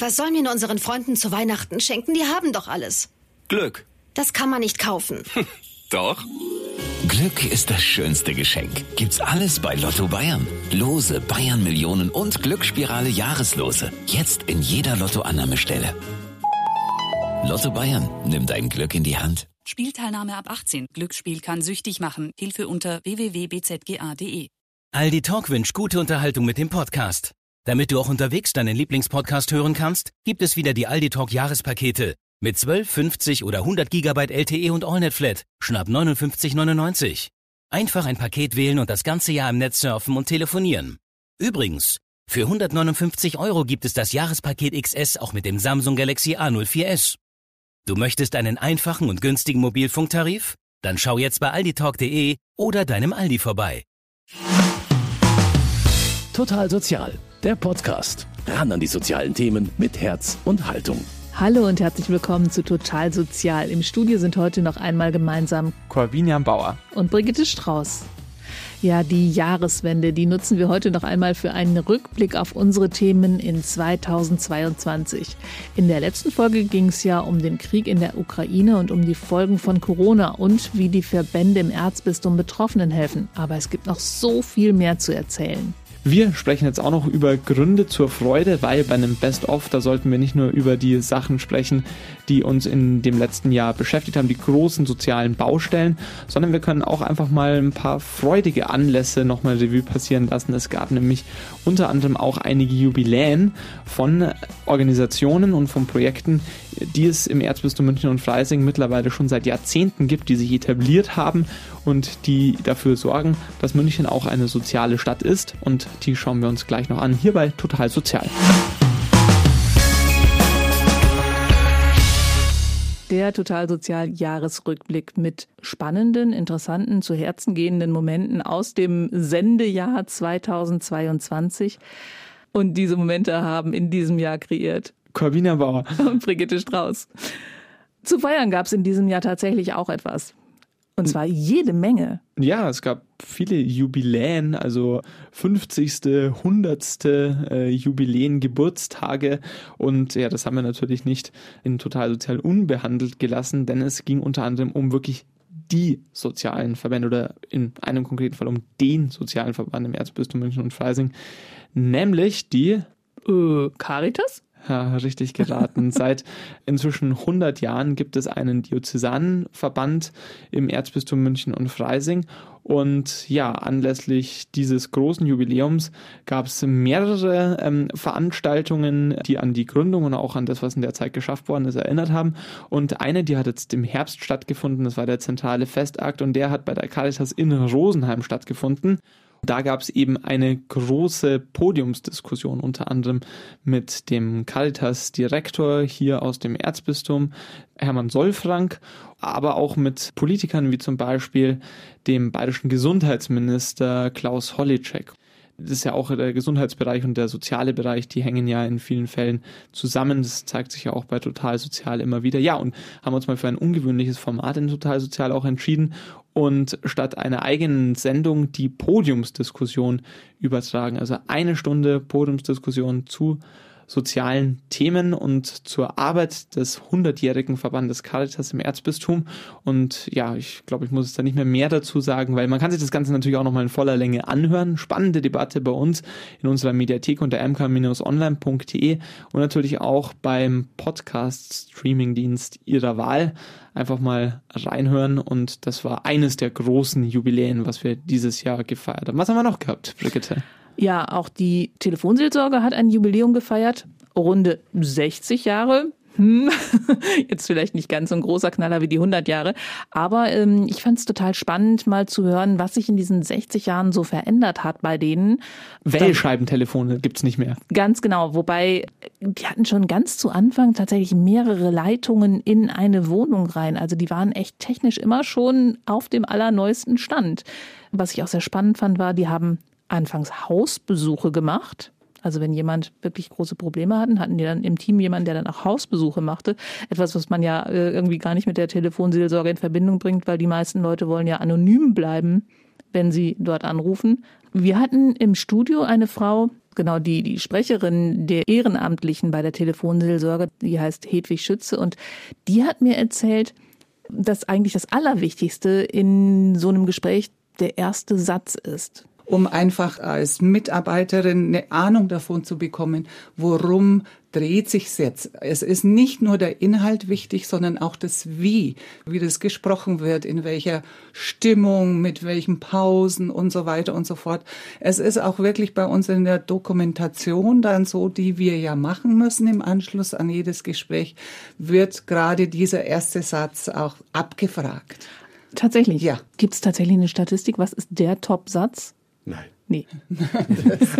Was sollen wir nur unseren Freunden zu Weihnachten schenken? Die haben doch alles. Glück. Das kann man nicht kaufen. Doch. Glück ist das schönste Geschenk. Gibt's alles bei Lotto Bayern. Lose, Bayern Millionen und Glücksspirale Jahreslose. Jetzt in jeder Lottoannahmestelle. Lotto Bayern, nimm dein Glück in die Hand. Spielteilnahme ab 18. Glücksspiel kann süchtig machen. Hilfe unter www.bzga.de. Aldi Talk wünscht gute Unterhaltung mit dem Podcast. Damit du auch unterwegs deinen Lieblingspodcast hören kannst, gibt es wieder die Aldi Talk Jahrespakete. Mit 12, 50 oder 100 Gigabyte LTE und AllNet Flat. Schnapp 59,99. Einfach ein Paket wählen und das ganze Jahr im Netz surfen und telefonieren. Übrigens, für 159 Euro gibt es das Jahrespaket XS auch mit dem Samsung Galaxy A04s. Du möchtest einen einfachen und günstigen Mobilfunktarif? Dann schau jetzt bei alditalk.de oder deinem Aldi vorbei. Total Sozial, der Podcast. Ran an die sozialen Themen mit Herz und Haltung. Hallo und herzlich willkommen zu Total Sozial. Im Studio sind heute noch einmal gemeinsam Corvinian Bauer und Brigitte Strauß. Ja, die Jahreswende, die nutzen wir heute noch einmal für einen Rückblick auf unsere Themen in 2022. In der letzten Folge ging es ja um den Krieg in der Ukraine und um die Folgen von Corona und wie die Verbände im Erzbistum Betroffenen helfen. Aber es gibt noch so viel mehr zu erzählen. Wir sprechen jetzt auch noch über Gründe zur Freude, weil bei einem Best-of, da sollten wir nicht nur über die Sachen sprechen, die uns in dem letzten Jahr beschäftigt haben, die großen sozialen Baustellen, sondern wir können auch einfach mal ein paar freudige Anlässe nochmal Revue passieren lassen. Es gab nämlich unter anderem auch einige Jubiläen von Organisationen und von Projekten, die es im Erzbistum München und Freising mittlerweile schon seit Jahrzehnten gibt, die sich etabliert haben und die dafür sorgen, dass München auch eine soziale Stadt ist. Und die schauen wir uns gleich noch an. Hierbei total sozial. Der Total Sozial Jahresrückblick mit spannenden, interessanten, zu Herzen gehenden Momenten aus dem Sendejahr 2022. Und diese Momente haben in diesem Jahr kreiert Corbina Bauer und Brigitte Strauß. Zu feiern gab es in diesem Jahr tatsächlich auch etwas. Und zwar jede Menge. Ja, es gab viele Jubiläen, also 50., 100. Äh, Jubiläen, Geburtstage. Und ja, das haben wir natürlich nicht in total sozial unbehandelt gelassen, denn es ging unter anderem um wirklich die sozialen Verbände oder in einem konkreten Fall um den sozialen Verband im Erzbistum München und Freising, nämlich die äh, Caritas? Ja, richtig geraten. Seit inzwischen 100 Jahren gibt es einen Diözesanverband im Erzbistum München und Freising. Und ja, anlässlich dieses großen Jubiläums gab es mehrere ähm, Veranstaltungen, die an die Gründung und auch an das, was in der Zeit geschafft worden ist, erinnert haben. Und eine, die hat jetzt im Herbst stattgefunden, das war der zentrale Festakt und der hat bei der Caritas in Rosenheim stattgefunden. Da gab es eben eine große Podiumsdiskussion, unter anderem mit dem Caritas-Direktor hier aus dem Erzbistum, Hermann Solfrank, aber auch mit Politikern wie zum Beispiel dem bayerischen Gesundheitsminister Klaus Hollitschek das ist ja auch der Gesundheitsbereich und der soziale Bereich, die hängen ja in vielen Fällen zusammen. Das zeigt sich ja auch bei Total Sozial immer wieder. Ja, und haben uns mal für ein ungewöhnliches Format in Total Sozial auch entschieden und statt einer eigenen Sendung die Podiumsdiskussion übertragen. Also eine Stunde Podiumsdiskussion zu sozialen Themen und zur Arbeit des 100-jährigen Verbandes Caritas im Erzbistum. Und ja, ich glaube, ich muss es da nicht mehr mehr dazu sagen, weil man kann sich das Ganze natürlich auch nochmal in voller Länge anhören. Spannende Debatte bei uns in unserer Mediathek unter mk-online.de und natürlich auch beim Podcast-Streaming-Dienst Ihrer Wahl einfach mal reinhören und das war eines der großen Jubiläen, was wir dieses Jahr gefeiert haben. Was haben wir noch gehabt, Brigitte? Ja, auch die Telefonseelsorge hat ein Jubiläum gefeiert. Runde 60 Jahre. Hm. Jetzt vielleicht nicht ganz so ein großer Knaller wie die 100 Jahre, aber ähm, ich fand es total spannend, mal zu hören, was sich in diesen 60 Jahren so verändert hat bei denen. Wählscheibentelefone gibt's nicht mehr. Ganz genau, wobei die hatten schon ganz zu Anfang tatsächlich mehrere Leitungen in eine Wohnung rein. Also die waren echt technisch immer schon auf dem allerneuesten Stand. Was ich auch sehr spannend fand, war, die haben anfangs Hausbesuche gemacht. Also wenn jemand wirklich große Probleme hatten, hatten die dann im Team jemanden, der dann auch Hausbesuche machte. Etwas, was man ja äh, irgendwie gar nicht mit der Telefonseelsorge in Verbindung bringt, weil die meisten Leute wollen ja anonym bleiben, wenn sie dort anrufen. Wir hatten im Studio eine Frau, Genau, die, die Sprecherin der Ehrenamtlichen bei der Telefonseelsorge, die heißt Hedwig Schütze und die hat mir erzählt, dass eigentlich das Allerwichtigste in so einem Gespräch der erste Satz ist um einfach als Mitarbeiterin eine Ahnung davon zu bekommen, worum dreht sich's jetzt. Es ist nicht nur der Inhalt wichtig, sondern auch das Wie, wie das gesprochen wird, in welcher Stimmung, mit welchen Pausen und so weiter und so fort. Es ist auch wirklich bei uns in der Dokumentation dann so, die wir ja machen müssen im Anschluss an jedes Gespräch, wird gerade dieser erste Satz auch abgefragt. Tatsächlich? Ja. Gibt es tatsächlich eine Statistik? Was ist der Top-Satz? Nein. Nee.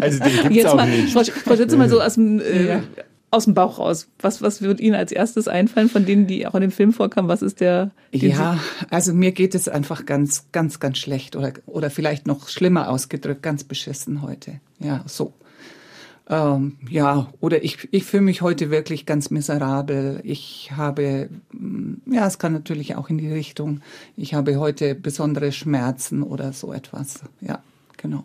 also den gibt's Jetzt auch mal, nicht. Frau, Frau Schütze, mal so aus dem, äh, ja. aus dem Bauch raus. Was, was wird Ihnen als erstes einfallen von denen, die auch in dem Film vorkamen? Was ist der? Ja, also mir geht es einfach ganz, ganz, ganz schlecht oder, oder vielleicht noch schlimmer ausgedrückt, ganz beschissen heute. Ja, so. Ähm, ja, oder ich, ich fühle mich heute wirklich ganz miserabel. Ich habe, mm, ja, es kann natürlich auch in die Richtung, ich habe heute besondere Schmerzen oder so etwas. Ja, genau.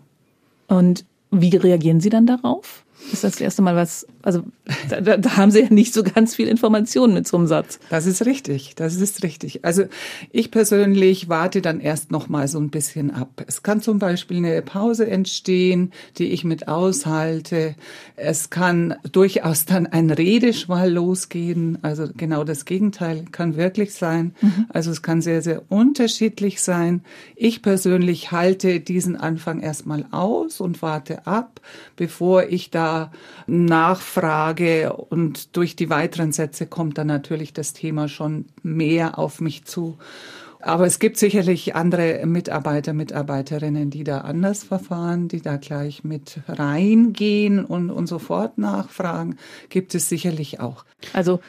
Und wie reagieren Sie dann darauf? Ist das, das erste Mal was, also da, da haben Sie ja nicht so ganz viel Informationen mit so einem Satz. Das ist richtig, das ist richtig. Also ich persönlich warte dann erst noch mal so ein bisschen ab. Es kann zum Beispiel eine Pause entstehen, die ich mit aushalte. Es kann durchaus dann ein Redeschwall losgehen. Also genau das Gegenteil kann wirklich sein. Mhm. Also es kann sehr, sehr unterschiedlich sein. Ich persönlich halte diesen Anfang erstmal aus und warte ab, bevor ich da nachfrage und durch die weiteren Sätze kommt dann natürlich das Thema schon mehr auf mich zu. Aber es gibt sicherlich andere Mitarbeiter, Mitarbeiterinnen, die da anders verfahren, die da gleich mit reingehen und, und sofort nachfragen. Gibt es sicherlich auch. Also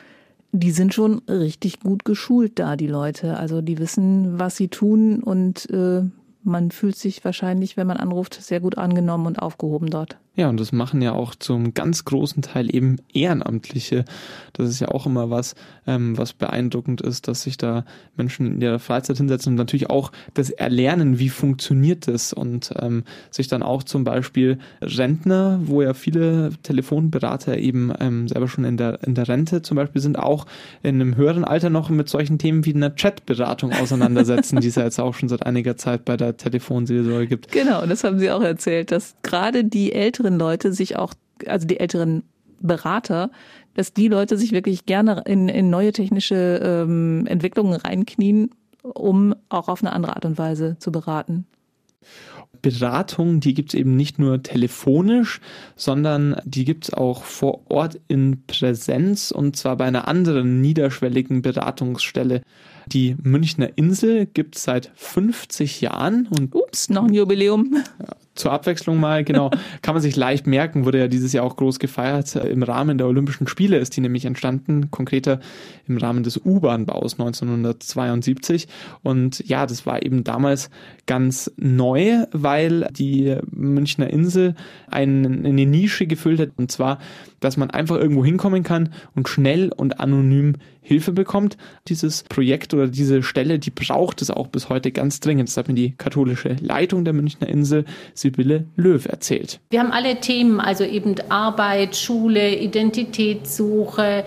die sind schon richtig gut geschult da, die Leute. Also die wissen, was sie tun und äh, man fühlt sich wahrscheinlich, wenn man anruft, sehr gut angenommen und aufgehoben dort. Ja, und das machen ja auch zum ganz großen Teil eben Ehrenamtliche. Das ist ja auch immer was, ähm, was beeindruckend ist, dass sich da Menschen in ihrer Freizeit hinsetzen und natürlich auch das Erlernen, wie funktioniert das und ähm, sich dann auch zum Beispiel Rentner, wo ja viele Telefonberater eben ähm, selber schon in der, in der Rente zum Beispiel sind, auch in einem höheren Alter noch mit solchen Themen wie einer Chatberatung auseinandersetzen, die es ja jetzt auch schon seit einiger Zeit bei der Telefonseelsorge gibt. Genau, das haben Sie auch erzählt, dass gerade die älteren älteren Leute sich auch, also die älteren Berater, dass die Leute sich wirklich gerne in, in neue technische ähm, Entwicklungen reinknien, um auch auf eine andere Art und Weise zu beraten. Beratung, die gibt es eben nicht nur telefonisch, sondern die gibt es auch vor Ort in Präsenz und zwar bei einer anderen niederschwelligen Beratungsstelle. Die Münchner Insel gibt es seit 50 Jahren und ups, noch ein Jubiläum. Zur Abwechslung mal, genau, kann man sich leicht merken, wurde ja dieses Jahr auch groß gefeiert. Im Rahmen der Olympischen Spiele ist die nämlich entstanden, konkreter im Rahmen des U-Bahn-Baus 1972. Und ja, das war eben damals ganz neu, weil die Münchner Insel eine, eine Nische gefüllt hat, und zwar, dass man einfach irgendwo hinkommen kann und schnell und anonym Hilfe bekommt. Dieses Projekt oder diese Stelle, die braucht es auch bis heute ganz dringend. Das hat mir die katholische Leitung der Münchner Insel, Sibylle Löw, erzählt. Wir haben alle Themen, also eben Arbeit, Schule, Identitätssuche,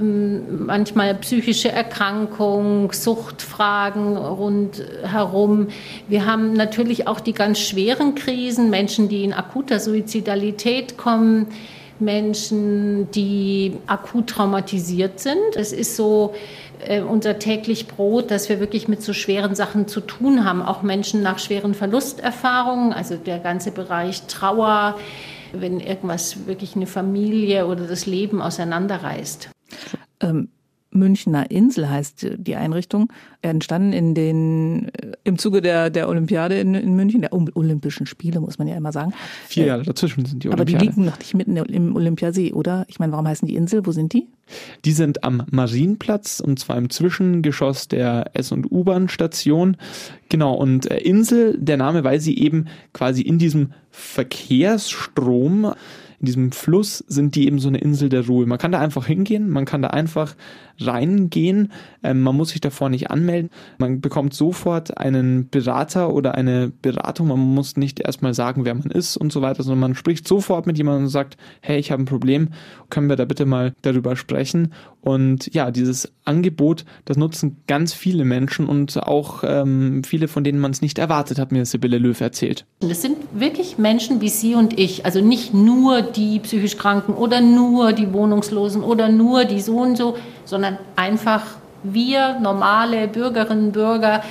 manchmal psychische Erkrankung, Suchtfragen rundherum. Wir haben natürlich auch die ganz schweren Krisen, Menschen, die in akuter Suizidalität kommen. Menschen, die akut traumatisiert sind. Es ist so äh, unser täglich Brot, dass wir wirklich mit so schweren Sachen zu tun haben. Auch Menschen nach schweren Verlusterfahrungen, also der ganze Bereich Trauer, wenn irgendwas wirklich eine Familie oder das Leben auseinanderreißt. Ähm, Münchner Insel heißt die Einrichtung, entstanden in den, im Zuge der, der Olympiade in, in München, der Olympischen Spiele, muss man ja immer sagen. Vier Jahre dazwischen sind die Olympiade. Aber die liegen noch nicht mitten im Olympiasee, oder? Ich meine, warum heißen die Insel? Wo sind die? Die sind am Marienplatz und zwar im Zwischengeschoss der S- und U-Bahn-Station. Genau, und äh, Insel, der Name, weil sie eben quasi in diesem Verkehrsstrom in diesem Fluss sind die eben so eine Insel der Ruhe. Man kann da einfach hingehen, man kann da einfach reingehen, ähm, man muss sich davor nicht anmelden, man bekommt sofort einen Berater oder eine Beratung, man muss nicht erstmal sagen, wer man ist und so weiter, sondern man spricht sofort mit jemandem und sagt, hey, ich habe ein Problem, können wir da bitte mal darüber sprechen? Und ja, dieses Angebot, das nutzen ganz viele Menschen und auch ähm, viele, von denen man es nicht erwartet hat, mir Sibylle Löw erzählt. Das sind wirklich Menschen wie Sie und ich, also nicht nur die psychisch Kranken oder nur die Wohnungslosen oder nur die so und so, sondern einfach wir normale Bürgerinnen und Bürger,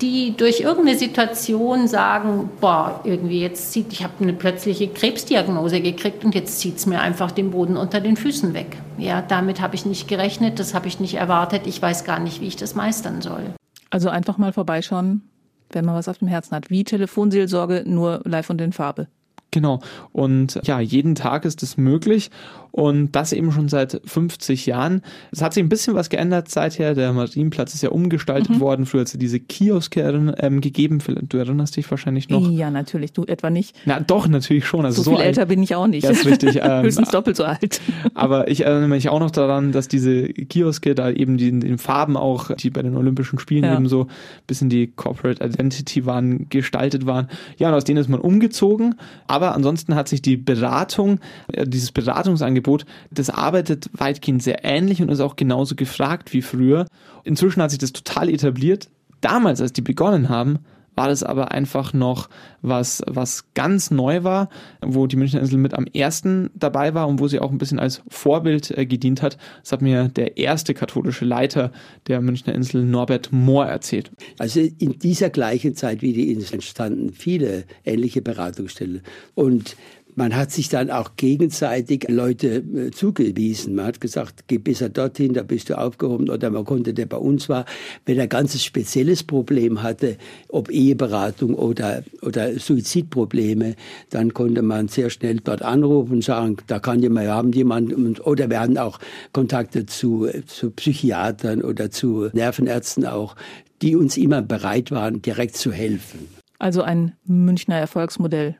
die durch irgendeine Situation sagen, boah, irgendwie jetzt zieht, ich habe eine plötzliche Krebsdiagnose gekriegt und jetzt zieht es mir einfach den Boden unter den Füßen weg. Ja, damit habe ich nicht gerechnet, das habe ich nicht erwartet, ich weiß gar nicht, wie ich das meistern soll. Also einfach mal vorbeischauen, wenn man was auf dem Herzen hat. Wie Telefonseelsorge, nur live und in Farbe. Genau. Und ja, jeden Tag ist es möglich und das eben schon seit 50 Jahren. Es hat sich ein bisschen was geändert seither. Der Marienplatz ist ja umgestaltet mhm. worden. Früher hat es diese Kioske ähm, gegeben. Du erinnerst dich wahrscheinlich noch. Ja, natürlich. Du etwa nicht. Na, doch, natürlich schon. Also so, so viel älter bin ich auch nicht. Ja, ist richtig. Ähm, Höchstens doppelt so alt. aber ich erinnere mich auch noch daran, dass diese Kioske da eben die, in den Farben auch, die bei den Olympischen Spielen ja. eben so bisschen die Corporate Identity waren, gestaltet waren. Ja, und aus denen ist man umgezogen. Aber ansonsten hat sich die Beratung, äh, dieses Beratungsangebot Angebot, das arbeitet weitgehend sehr ähnlich und ist auch genauso gefragt wie früher. Inzwischen hat sich das total etabliert. Damals, als die begonnen haben, war das aber einfach noch was, was ganz neu war, wo die Münchner Insel mit am ersten dabei war und wo sie auch ein bisschen als Vorbild äh, gedient hat. Das hat mir der erste katholische Leiter der Münchner Insel, Norbert Mohr, erzählt. Also in dieser gleichen Zeit wie die Insel entstanden viele ähnliche Beratungsstellen. Und man hat sich dann auch gegenseitig Leute äh, zugewiesen. Man hat gesagt, geh besser dorthin, da bist du aufgehoben. Oder man konnte, der bei uns war, wenn er ein ganzes spezielles Problem hatte, ob Eheberatung oder, oder Suizidprobleme, dann konnte man sehr schnell dort anrufen und sagen, da kann jemand, wir haben jemanden. Oder wir hatten auch Kontakte zu, zu Psychiatern oder zu Nervenärzten auch, die uns immer bereit waren, direkt zu helfen. Also ein Münchner Erfolgsmodell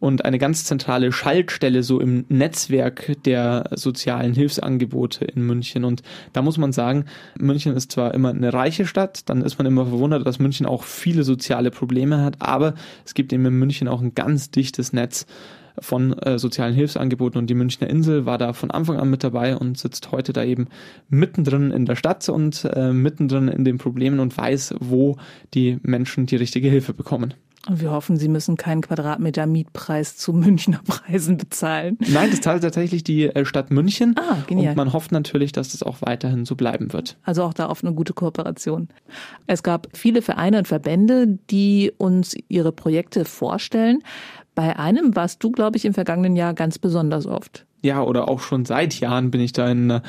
und eine ganz zentrale Schaltstelle so im Netzwerk der sozialen Hilfsangebote in München. Und da muss man sagen, München ist zwar immer eine reiche Stadt, dann ist man immer verwundert, dass München auch viele soziale Probleme hat, aber es gibt eben in München auch ein ganz dichtes Netz von äh, sozialen Hilfsangeboten und die Münchner Insel war da von Anfang an mit dabei und sitzt heute da eben mittendrin in der Stadt und äh, mittendrin in den Problemen und weiß, wo die Menschen die richtige Hilfe bekommen. Und wir hoffen, Sie müssen keinen Quadratmeter Mietpreis zu Münchner Preisen bezahlen. Nein, das zahlt tatsächlich die äh, Stadt München. Ah, genial. Und man hofft natürlich, dass das auch weiterhin so bleiben wird. Also auch da auf eine gute Kooperation. Es gab viele Vereine und Verbände, die uns ihre Projekte vorstellen. Bei einem warst du, glaube ich, im vergangenen Jahr ganz besonders oft ja, oder auch schon seit Jahren bin ich da in,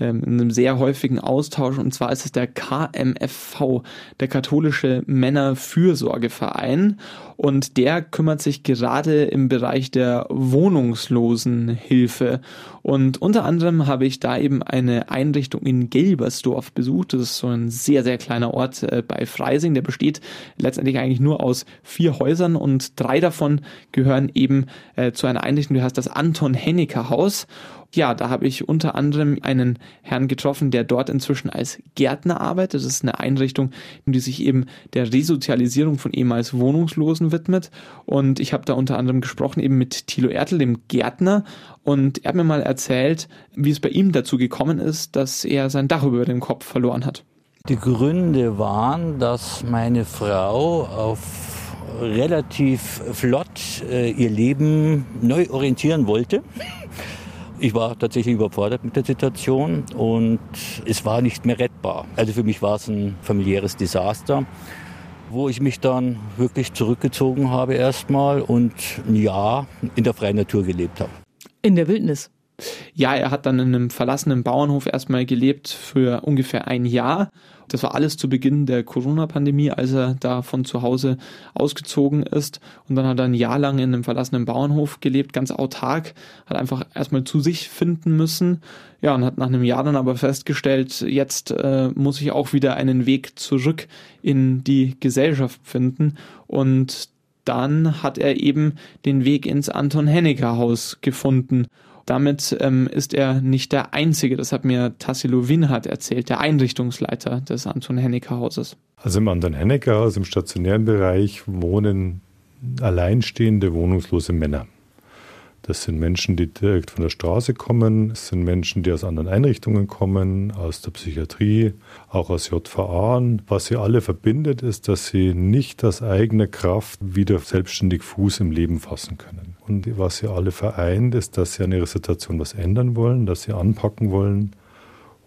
ähm, in, einem sehr häufigen Austausch. Und zwar ist es der KMFV, der katholische Männerfürsorgeverein. Und der kümmert sich gerade im Bereich der Wohnungslosenhilfe. Und unter anderem habe ich da eben eine Einrichtung in Gelbersdorf besucht. Das ist so ein sehr, sehr kleiner Ort äh, bei Freising. Der besteht letztendlich eigentlich nur aus vier Häusern und drei davon gehören eben äh, zu einer Einrichtung, die heißt das Anton Hennecker Haus. Ja, da habe ich unter anderem einen Herrn getroffen, der dort inzwischen als Gärtner arbeitet. Das ist eine Einrichtung, die sich eben der Resozialisierung von ehemals Wohnungslosen widmet. Und ich habe da unter anderem gesprochen eben mit Thilo Ertel, dem Gärtner. Und er hat mir mal erzählt, wie es bei ihm dazu gekommen ist, dass er sein Dach über dem Kopf verloren hat. Die Gründe waren, dass meine Frau auf relativ flott äh, ihr Leben neu orientieren wollte ich war tatsächlich überfordert mit der Situation und es war nicht mehr rettbar. Also für mich war es ein familiäres Desaster, wo ich mich dann wirklich zurückgezogen habe erstmal und ein Jahr in der freien Natur gelebt habe. In der Wildnis? Ja, er hat dann in einem verlassenen Bauernhof erstmal gelebt für ungefähr ein Jahr das war alles zu Beginn der Corona-Pandemie, als er da von zu Hause ausgezogen ist. Und dann hat er ein Jahr lang in einem verlassenen Bauernhof gelebt, ganz autark, hat einfach erstmal zu sich finden müssen. Ja, und hat nach einem Jahr dann aber festgestellt, jetzt äh, muss ich auch wieder einen Weg zurück in die Gesellschaft finden. Und dann hat er eben den Weg ins Anton Hennecker Haus gefunden. Damit ähm, ist er nicht der Einzige, das hat mir Tassilo Winhardt erzählt, der Einrichtungsleiter des Anton Hennecker Hauses. Also im Anton Hennecker Haus, im stationären Bereich, wohnen alleinstehende wohnungslose Männer. Das sind Menschen, die direkt von der Straße kommen. Es sind Menschen, die aus anderen Einrichtungen kommen, aus der Psychiatrie, auch aus JVA. Was sie alle verbindet, ist, dass sie nicht aus eigener Kraft wieder selbstständig Fuß im Leben fassen können. Und was sie alle vereint, ist, dass sie an ihrer Situation was ändern wollen, dass sie anpacken wollen.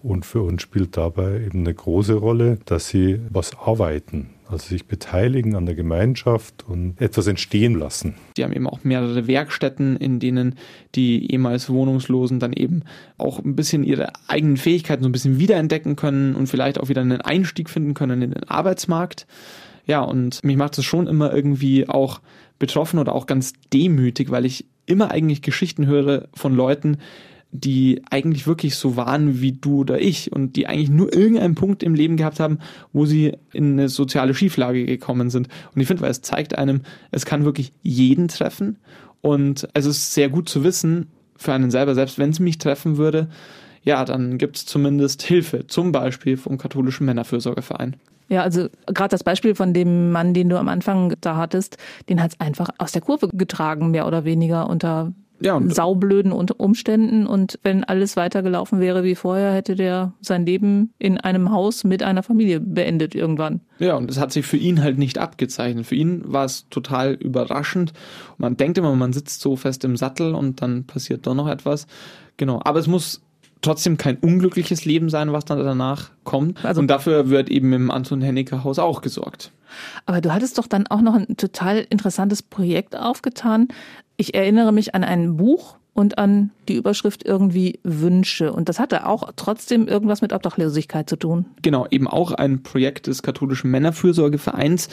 Und für uns spielt dabei eben eine große Rolle, dass sie was arbeiten, also sich beteiligen an der Gemeinschaft und etwas entstehen lassen. Die haben eben auch mehrere Werkstätten, in denen die ehemals Wohnungslosen dann eben auch ein bisschen ihre eigenen Fähigkeiten so ein bisschen wiederentdecken können und vielleicht auch wieder einen Einstieg finden können in den Arbeitsmarkt. Ja, und mich macht es schon immer irgendwie auch betroffen oder auch ganz demütig, weil ich immer eigentlich Geschichten höre von Leuten, die eigentlich wirklich so waren wie du oder ich und die eigentlich nur irgendeinen Punkt im Leben gehabt haben, wo sie in eine soziale Schieflage gekommen sind. Und ich finde, weil es zeigt einem, es kann wirklich jeden treffen und es ist sehr gut zu wissen für einen selber, selbst wenn es mich treffen würde, ja, dann gibt es zumindest Hilfe, zum Beispiel vom katholischen Männerfürsorgeverein. Ja, also gerade das Beispiel von dem Mann, den du am Anfang da hattest, den hat es einfach aus der Kurve getragen, mehr oder weniger unter ja, und saublöden Umständen. Und wenn alles weitergelaufen wäre wie vorher, hätte der sein Leben in einem Haus mit einer Familie beendet irgendwann. Ja, und es hat sich für ihn halt nicht abgezeichnet. Für ihn war es total überraschend. Man denkt immer, man sitzt so fest im Sattel und dann passiert doch noch etwas. Genau. Aber es muss trotzdem kein unglückliches Leben sein, was dann danach kommt. Also, und dafür wird eben im Anton Hennecker Haus auch gesorgt. Aber du hattest doch dann auch noch ein total interessantes Projekt aufgetan. Ich erinnere mich an ein Buch und an die Überschrift irgendwie Wünsche. Und das hatte auch trotzdem irgendwas mit Obdachlosigkeit zu tun. Genau, eben auch ein Projekt des katholischen Männerfürsorgevereins.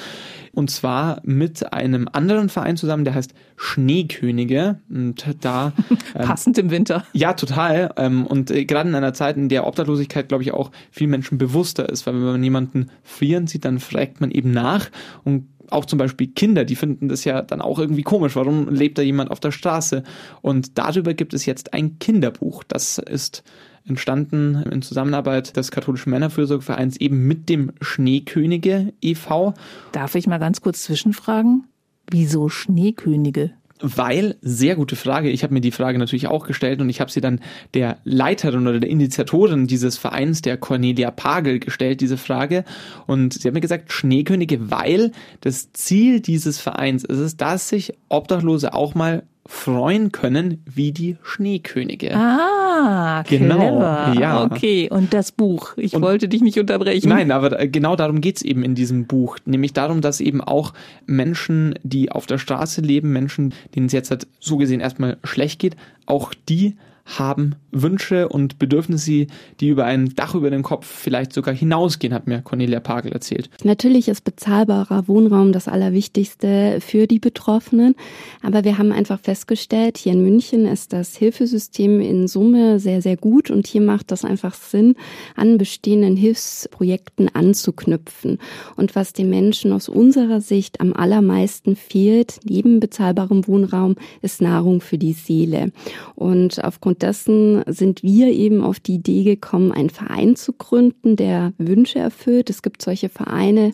Und zwar mit einem anderen Verein zusammen, der heißt Schneekönige. Und da. Ähm, Passend im Winter. Ja, total. Ähm, und äh, gerade in einer Zeit, in der Obdachlosigkeit, glaube ich, auch vielen Menschen bewusster ist. Weil wenn man jemanden frieren sieht, dann fragt man eben nach und auch zum Beispiel Kinder, die finden das ja dann auch irgendwie komisch. Warum lebt da jemand auf der Straße? Und darüber gibt es jetzt ein Kinderbuch. Das ist entstanden in Zusammenarbeit des katholischen Männerfürsorgevereins eben mit dem Schneekönige e.V. Darf ich mal ganz kurz zwischenfragen? Wieso Schneekönige? Weil, sehr gute Frage, ich habe mir die Frage natürlich auch gestellt und ich habe sie dann der Leiterin oder der Initiatorin dieses Vereins, der Cornelia Pagel, gestellt, diese Frage. Und sie hat mir gesagt, Schneekönige, weil das Ziel dieses Vereins ist es, dass sich Obdachlose auch mal freuen können wie die Schneekönige. Ah, genau. Clever. Ja. Okay, und das Buch. Ich und, wollte dich nicht unterbrechen. Nein, aber genau darum geht's eben in diesem Buch. Nämlich darum, dass eben auch Menschen, die auf der Straße leben, Menschen, denen es jetzt halt so gesehen erstmal schlecht geht, auch die haben Wünsche und Bedürfnisse, die über ein Dach über den Kopf vielleicht sogar hinausgehen, hat mir Cornelia Pagel erzählt. Natürlich ist bezahlbarer Wohnraum das Allerwichtigste für die Betroffenen. Aber wir haben einfach festgestellt, hier in München ist das Hilfesystem in Summe sehr, sehr gut und hier macht das einfach Sinn, an bestehenden Hilfsprojekten anzuknüpfen. Und was den Menschen aus unserer Sicht am allermeisten fehlt, neben bezahlbarem Wohnraum, ist Nahrung für die Seele. Und aufgrund dessen sind wir eben auf die Idee gekommen, einen Verein zu gründen, der Wünsche erfüllt. Es gibt solche Vereine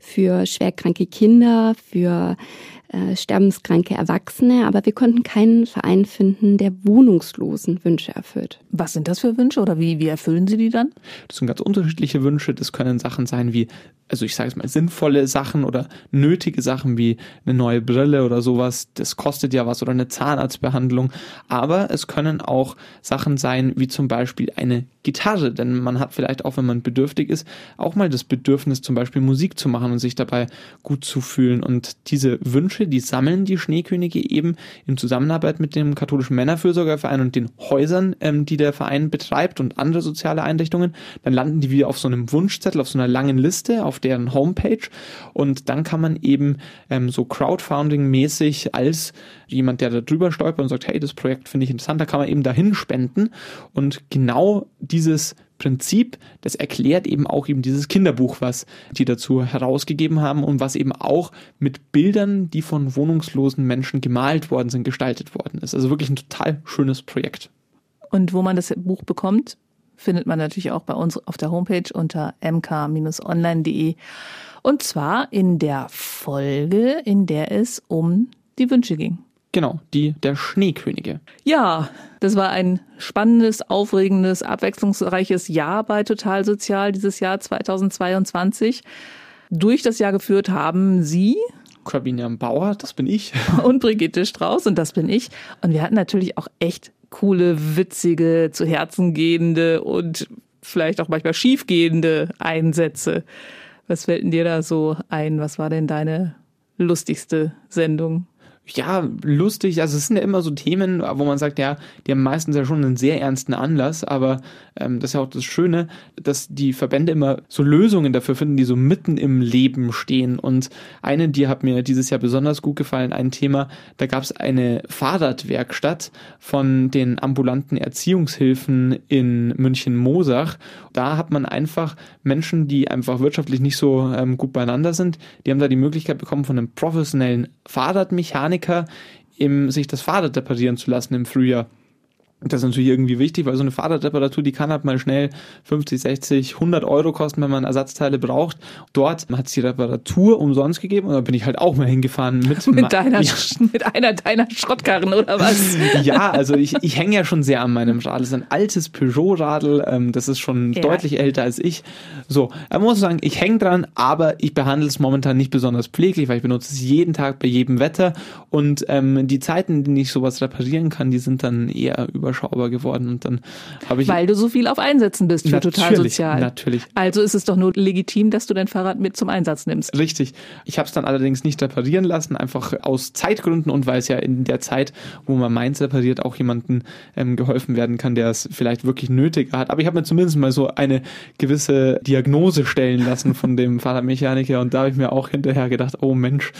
für schwerkranke Kinder, für äh, sterbenskranke Erwachsene, aber wir konnten keinen Verein finden, der wohnungslosen Wünsche erfüllt. Was sind das für Wünsche oder wie, wie erfüllen Sie die dann? Das sind ganz unterschiedliche Wünsche. Das können Sachen sein wie, also ich sage es mal, sinnvolle Sachen oder nötige Sachen wie eine neue Brille oder sowas. Das kostet ja was oder eine Zahnarztbehandlung. Aber es können auch Sachen sein wie zum Beispiel eine Gitarre, denn man hat vielleicht auch, wenn man bedürftig ist, auch mal das Bedürfnis, zum Beispiel Musik zu machen und sich dabei gut zu fühlen. Und diese Wünsche, die sammeln die Schneekönige eben in Zusammenarbeit mit dem katholischen Männerfürsorgerverein und den Häusern, ähm, die der Verein betreibt und andere soziale Einrichtungen. Dann landen die wieder auf so einem Wunschzettel, auf so einer langen Liste, auf deren Homepage. Und dann kann man eben ähm, so Crowdfunding-mäßig als jemand, der da drüber stolpert und sagt, hey, das Projekt finde ich interessant, da kann man eben dahin spenden. Und genau dieses Prinzip, das erklärt eben auch eben dieses Kinderbuch, was die dazu herausgegeben haben und was eben auch mit Bildern, die von wohnungslosen Menschen gemalt worden sind, gestaltet worden ist. Also wirklich ein total schönes Projekt. Und wo man das Buch bekommt, findet man natürlich auch bei uns auf der Homepage unter mk-online.de. Und zwar in der Folge, in der es um die Wünsche ging. Genau, die der Schneekönige. Ja, das war ein spannendes, aufregendes, abwechslungsreiches Jahr bei Total Sozial, dieses Jahr 2022. Durch das Jahr geführt haben Sie, Corbinian Bauer, das bin ich. Und Brigitte Strauß, und das bin ich. Und wir hatten natürlich auch echt coole, witzige, zu Herzen gehende und vielleicht auch manchmal schiefgehende Einsätze. Was fällt denn dir da so ein? Was war denn deine lustigste Sendung? Ja, lustig. Also es sind ja immer so Themen, wo man sagt, ja, die haben meistens ja schon einen sehr ernsten Anlass, aber ähm, das ist ja auch das Schöne, dass die Verbände immer so Lösungen dafür finden, die so mitten im Leben stehen. Und eine, die hat mir dieses Jahr besonders gut gefallen, ein Thema, da gab es eine Fahrradwerkstatt von den ambulanten Erziehungshilfen in München-Mosach. Da hat man einfach Menschen, die einfach wirtschaftlich nicht so ähm, gut beieinander sind, die haben da die Möglichkeit bekommen, von einem professionellen Fahrradmechaniker im, sich das Fahrrad reparieren zu lassen im Frühjahr. Das ist natürlich irgendwie wichtig, weil so eine Fahrradreparatur, die kann halt mal schnell 50, 60, 100 Euro kosten, wenn man Ersatzteile braucht. Dort hat es die Reparatur umsonst gegeben und da bin ich halt auch mal hingefahren mit, mit, deiner, ja. mit einer deiner Schrottkarren oder was? ja, also ich, ich hänge ja schon sehr an meinem Radl. Das ist ein altes Peugeot-Radl, ähm, das ist schon ja. deutlich älter als ich. So, man muss sagen, ich hänge dran, aber ich behandle es momentan nicht besonders pfleglich, weil ich benutze es jeden Tag bei jedem Wetter und ähm, die Zeiten, in denen ich sowas reparieren kann, die sind dann eher über überschaubar geworden und dann habe ich. Weil du so viel auf Einsätzen bist für total sozial. Natürlich. Also ist es doch nur legitim, dass du dein Fahrrad mit zum Einsatz nimmst. Richtig. Ich habe es dann allerdings nicht reparieren lassen, einfach aus Zeitgründen und weil es ja in der Zeit, wo man meins repariert, auch jemandem ähm, geholfen werden kann, der es vielleicht wirklich nötig hat. Aber ich habe mir zumindest mal so eine gewisse Diagnose stellen lassen von dem Fahrradmechaniker und da habe ich mir auch hinterher gedacht, oh Mensch,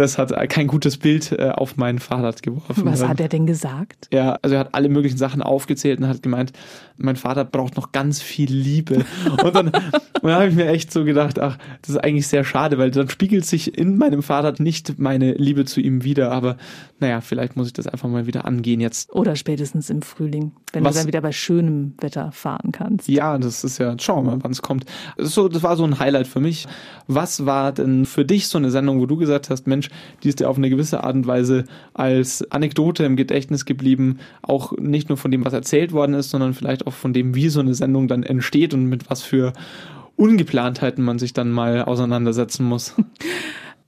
das hat kein gutes Bild äh, auf mein Fahrrad geworfen. Was hat er denn gesagt? Ja, also er hat alle möglichen Sachen aufgezählt und hat gemeint, mein Vater braucht noch ganz viel Liebe. Und dann, dann habe ich mir echt so gedacht, ach, das ist eigentlich sehr schade, weil dann spiegelt sich in meinem Fahrrad nicht meine Liebe zu ihm wieder. Aber naja, vielleicht muss ich das einfach mal wieder angehen jetzt. Oder spätestens im Frühling, wenn Was? du dann wieder bei schönem Wetter fahren kannst. Ja, das ist ja, schauen wir mal, wann es kommt. So, das war so ein Highlight für mich. Was war denn für dich so eine Sendung, wo du gesagt hast, Mensch, die ist dir auf eine gewisse Art und Weise als Anekdote im Gedächtnis geblieben, auch nicht nur von dem, was erzählt worden ist, sondern vielleicht auch von dem, wie so eine Sendung dann entsteht und mit was für Ungeplantheiten man sich dann mal auseinandersetzen muss.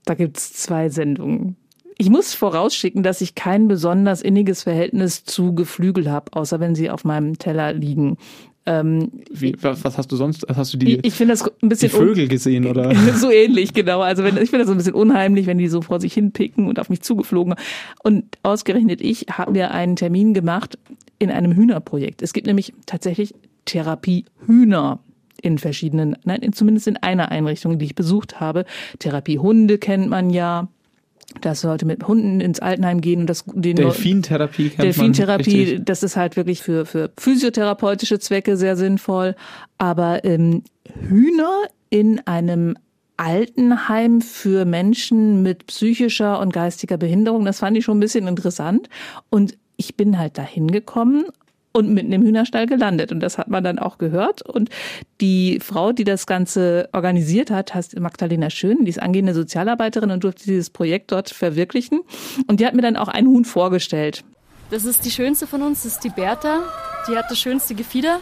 Da gibt es zwei Sendungen. Ich muss vorausschicken, dass ich kein besonders inniges Verhältnis zu Geflügel habe, außer wenn sie auf meinem Teller liegen. Ähm, Wie, was, was, hast du sonst? Hast du die, ich, ich das ein bisschen die Vögel gesehen oder? so ähnlich, genau. Also wenn, ich finde das so ein bisschen unheimlich, wenn die so vor sich hin picken und auf mich zugeflogen. Und ausgerechnet ich habe mir einen Termin gemacht in einem Hühnerprojekt. Es gibt nämlich tatsächlich Therapie Hühner in verschiedenen, nein, in, zumindest in einer Einrichtung, die ich besucht habe. Therapie Hunde kennt man ja. Dass Leute mit Hunden ins Altenheim gehen und das den Delfintherapie kennt Delfintherapie, man das ist halt wirklich für für physiotherapeutische Zwecke sehr sinnvoll. Aber ähm, Hühner in einem Altenheim für Menschen mit psychischer und geistiger Behinderung. Das fand ich schon ein bisschen interessant. Und ich bin halt dahin gekommen und mitten im Hühnerstall gelandet. Und das hat man dann auch gehört. Und die Frau, die das Ganze organisiert hat, heißt Magdalena Schön, die ist angehende Sozialarbeiterin und durfte dieses Projekt dort verwirklichen. Und die hat mir dann auch ein Huhn vorgestellt. Das ist die schönste von uns, das ist die Bertha. Die hat das schönste Gefieder.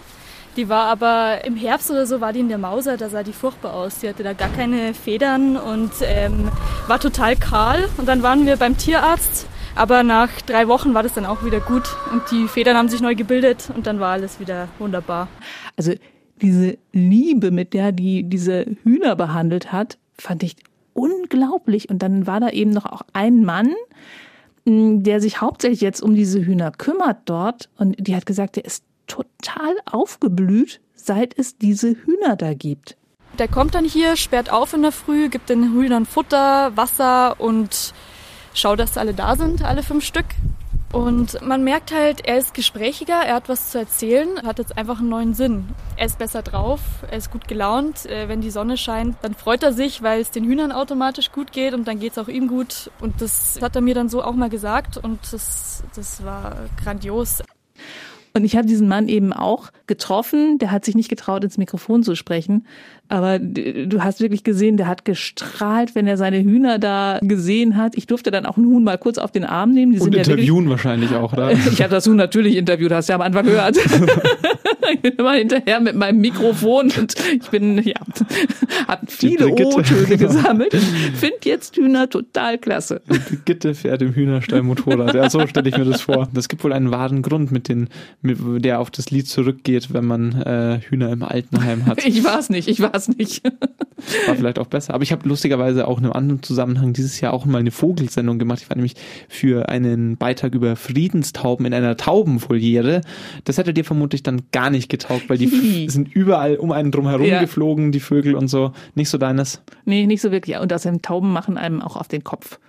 Die war aber im Herbst oder so, war die in der Mauser, da sah die furchtbar aus. Die hatte da gar keine Federn und ähm, war total kahl. Und dann waren wir beim Tierarzt aber nach drei Wochen war das dann auch wieder gut und die Federn haben sich neu gebildet und dann war alles wieder wunderbar. Also diese Liebe, mit der die diese Hühner behandelt hat, fand ich unglaublich. Und dann war da eben noch auch ein Mann, der sich hauptsächlich jetzt um diese Hühner kümmert dort. Und die hat gesagt, der ist total aufgeblüht, seit es diese Hühner da gibt. Der kommt dann hier, sperrt auf in der Früh, gibt den Hühnern Futter, Wasser und schau, dass alle da sind, alle fünf Stück. Und man merkt halt, er ist gesprächiger, er hat was zu erzählen, hat jetzt einfach einen neuen Sinn. Er ist besser drauf, er ist gut gelaunt. Äh, wenn die Sonne scheint, dann freut er sich, weil es den Hühnern automatisch gut geht und dann geht es auch ihm gut. Und das hat er mir dann so auch mal gesagt und das, das war grandios. Und ich habe diesen Mann eben auch getroffen. Der hat sich nicht getraut, ins Mikrofon zu sprechen. Aber du hast wirklich gesehen, der hat gestrahlt, wenn er seine Hühner da gesehen hat. Ich durfte dann auch ein Huhn mal kurz auf den Arm nehmen. Die und interviewen ja wahrscheinlich auch, oder? Ich habe das Huhn natürlich interviewt, hast du ja am Anfang gehört. ich bin immer hinterher mit meinem Mikrofon und ich bin, ja, habe viele O-Töne gesammelt. Find jetzt Hühner total klasse. Gitte fährt im Hühnerstall Motorrad. Ja, so stelle ich mir das vor. Das gibt wohl einen wahren Grund, mit den, der auf das Lied zurückgeht, wenn man äh, Hühner im Altenheim hat. Ich war es nicht, ich war es nicht. War vielleicht auch besser. Aber ich habe lustigerweise auch in einem anderen Zusammenhang dieses Jahr auch mal eine Vogelsendung gemacht. Ich war nämlich für einen Beitrag über Friedenstauben in einer Taubenvoliere. Das hätte dir vermutlich dann gar nicht getaugt, weil die sind überall um einen drum herum ja. geflogen, die Vögel und so. Nicht so deines? Nee, nicht so wirklich. Und außerdem Tauben machen einem auch auf den Kopf.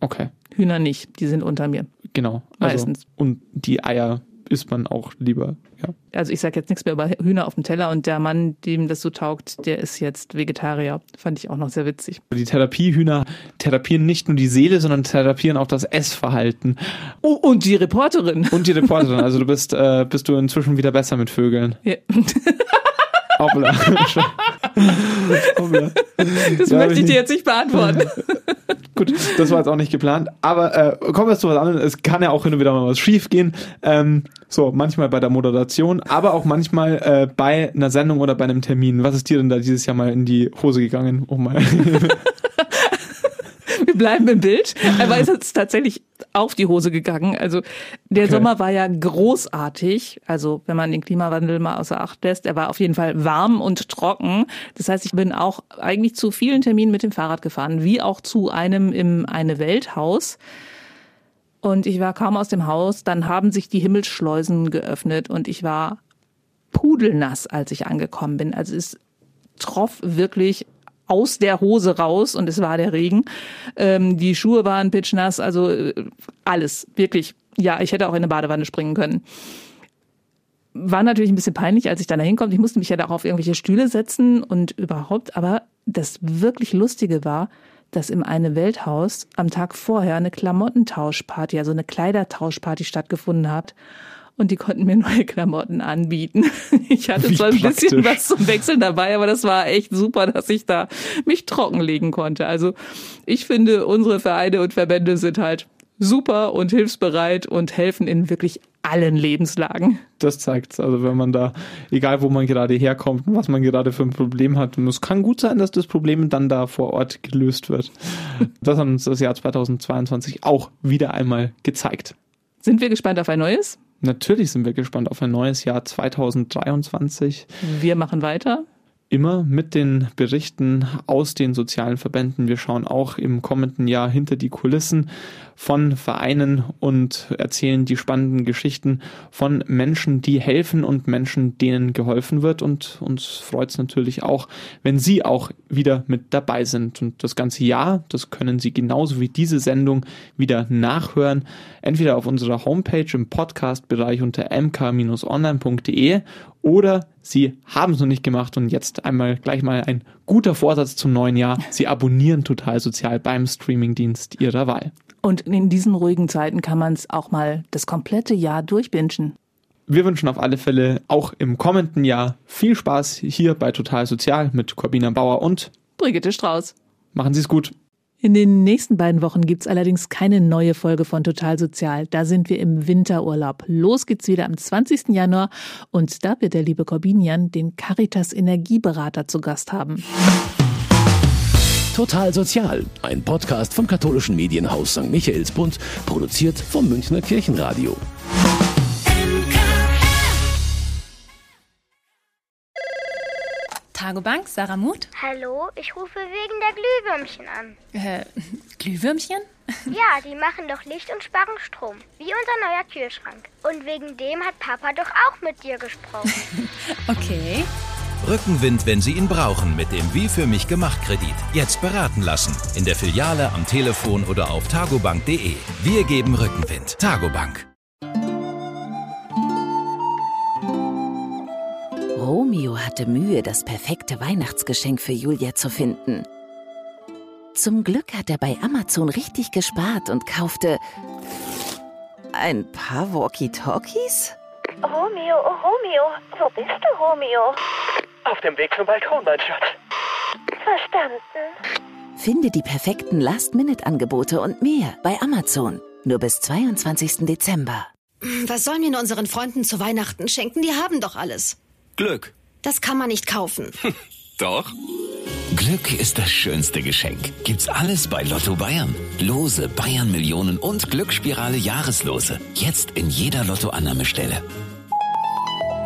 Okay. Hühner nicht, die sind unter mir. Genau. Also, Meistens. Und die Eier isst man auch lieber. Ja. Also ich sage jetzt nichts mehr über Hühner auf dem Teller und der Mann, dem das so taugt, der ist jetzt Vegetarier. Fand ich auch noch sehr witzig. Die Therapiehühner therapieren nicht nur die Seele, sondern therapieren auch das Essverhalten. Oh, und die Reporterin. Und die Reporterin. Also du bist, äh, bist du inzwischen wieder besser mit Vögeln. Ja. Hoppla. Hoppla. Das ja, möchte ich dir jetzt nicht beantworten. Gut, das war jetzt auch nicht geplant. Aber äh, kommen wir zu was anderem. Es kann ja auch hin und wieder mal was schief gehen. Ähm, so, manchmal bei der Moderation, aber auch manchmal äh, bei einer Sendung oder bei einem Termin. Was ist dir denn da dieses Jahr mal in die Hose gegangen? Oh mein. bleiben im Bild. Aber ist jetzt tatsächlich auf die Hose gegangen. Also der okay. Sommer war ja großartig. Also wenn man den Klimawandel mal außer Acht lässt, er war auf jeden Fall warm und trocken. Das heißt, ich bin auch eigentlich zu vielen Terminen mit dem Fahrrad gefahren, wie auch zu einem im Eine Welthaus. Und ich war kaum aus dem Haus, dann haben sich die Himmelsschleusen geöffnet und ich war pudelnass, als ich angekommen bin. Also es troff wirklich aus der Hose raus und es war der Regen. Ähm, die Schuhe waren pitchnass, also äh, alles, wirklich. Ja, ich hätte auch in eine Badewanne springen können. War natürlich ein bisschen peinlich, als ich dann da hinkomme. Ich musste mich ja da auch auf irgendwelche Stühle setzen und überhaupt. Aber das wirklich Lustige war, dass im eine Welthaus am Tag vorher eine Klamottentauschparty, also eine Kleidertauschparty stattgefunden hat und die konnten mir neue Klamotten anbieten. Ich hatte Wie zwar ein praktisch. bisschen was zum Wechseln dabei, aber das war echt super, dass ich da mich trockenlegen konnte. Also ich finde, unsere Vereine und Verbände sind halt super und hilfsbereit und helfen in wirklich allen Lebenslagen. Das zeigt's. Also wenn man da, egal wo man gerade herkommt, was man gerade für ein Problem hat, und es kann gut sein, dass das Problem dann da vor Ort gelöst wird. Das hat uns das Jahr 2022 auch wieder einmal gezeigt. Sind wir gespannt auf ein neues? Natürlich sind wir gespannt auf ein neues Jahr 2023. Wir machen weiter immer mit den Berichten aus den sozialen Verbänden. Wir schauen auch im kommenden Jahr hinter die Kulissen von Vereinen und erzählen die spannenden Geschichten von Menschen, die helfen und Menschen, denen geholfen wird. Und uns freut es natürlich auch, wenn Sie auch wieder mit dabei sind. Und das ganze Jahr, das können Sie genauso wie diese Sendung wieder nachhören. Entweder auf unserer Homepage im Podcast-Bereich unter mk-online.de oder Sie haben es noch nicht gemacht und jetzt einmal gleich mal ein guter Vorsatz zum neuen Jahr. Sie abonnieren Total Sozial beim Streamingdienst Ihrer Wahl. Und in diesen ruhigen Zeiten kann man es auch mal das komplette Jahr durchbingen. Wir wünschen auf alle Fälle auch im kommenden Jahr viel Spaß hier bei Total Sozial mit Corbina Bauer und Brigitte Strauß. Machen Sie es gut. In den nächsten beiden Wochen gibt's allerdings keine neue Folge von Total Sozial. Da sind wir im Winterurlaub. Los geht's wieder am 20. Januar und da wird der liebe Corbinian den Caritas Energieberater zu Gast haben. Total Sozial, ein Podcast vom katholischen Medienhaus St. Michaelsbund, produziert vom Münchner Kirchenradio. Tagobank, Sarah Muth. Hallo, ich rufe wegen der Glühwürmchen an. Äh, Glühwürmchen? Ja, die machen doch Licht und sparen Strom, wie unser neuer Kühlschrank. Und wegen dem hat Papa doch auch mit dir gesprochen. okay. Rückenwind, wenn Sie ihn brauchen, mit dem Wie für mich gemacht Kredit. Jetzt beraten lassen. In der Filiale, am Telefon oder auf tagobank.de. Wir geben Rückenwind. Tagobank. Romeo hatte Mühe, das perfekte Weihnachtsgeschenk für Julia zu finden. Zum Glück hat er bei Amazon richtig gespart und kaufte ein paar Walkie-Talkies? Romeo, oh Romeo, wo bist du, Romeo? Auf dem Weg zum Balkon, mein Schatz. Verstanden. Finde die perfekten Last-Minute-Angebote und mehr bei Amazon. Nur bis 22. Dezember. Was sollen wir nur unseren Freunden zu Weihnachten schenken? Die haben doch alles. Glück. Das kann man nicht kaufen. Doch. Glück ist das schönste Geschenk. Gibt's alles bei Lotto Bayern. Lose, Bayern Millionen und Glücksspirale Jahreslose. Jetzt in jeder Lottoannahmestelle.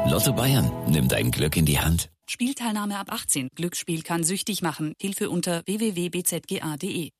Lotto Bayern, nimm dein Glück in die Hand. Spielteilnahme ab 18. Glücksspiel kann süchtig machen. Hilfe unter www.bzga.de.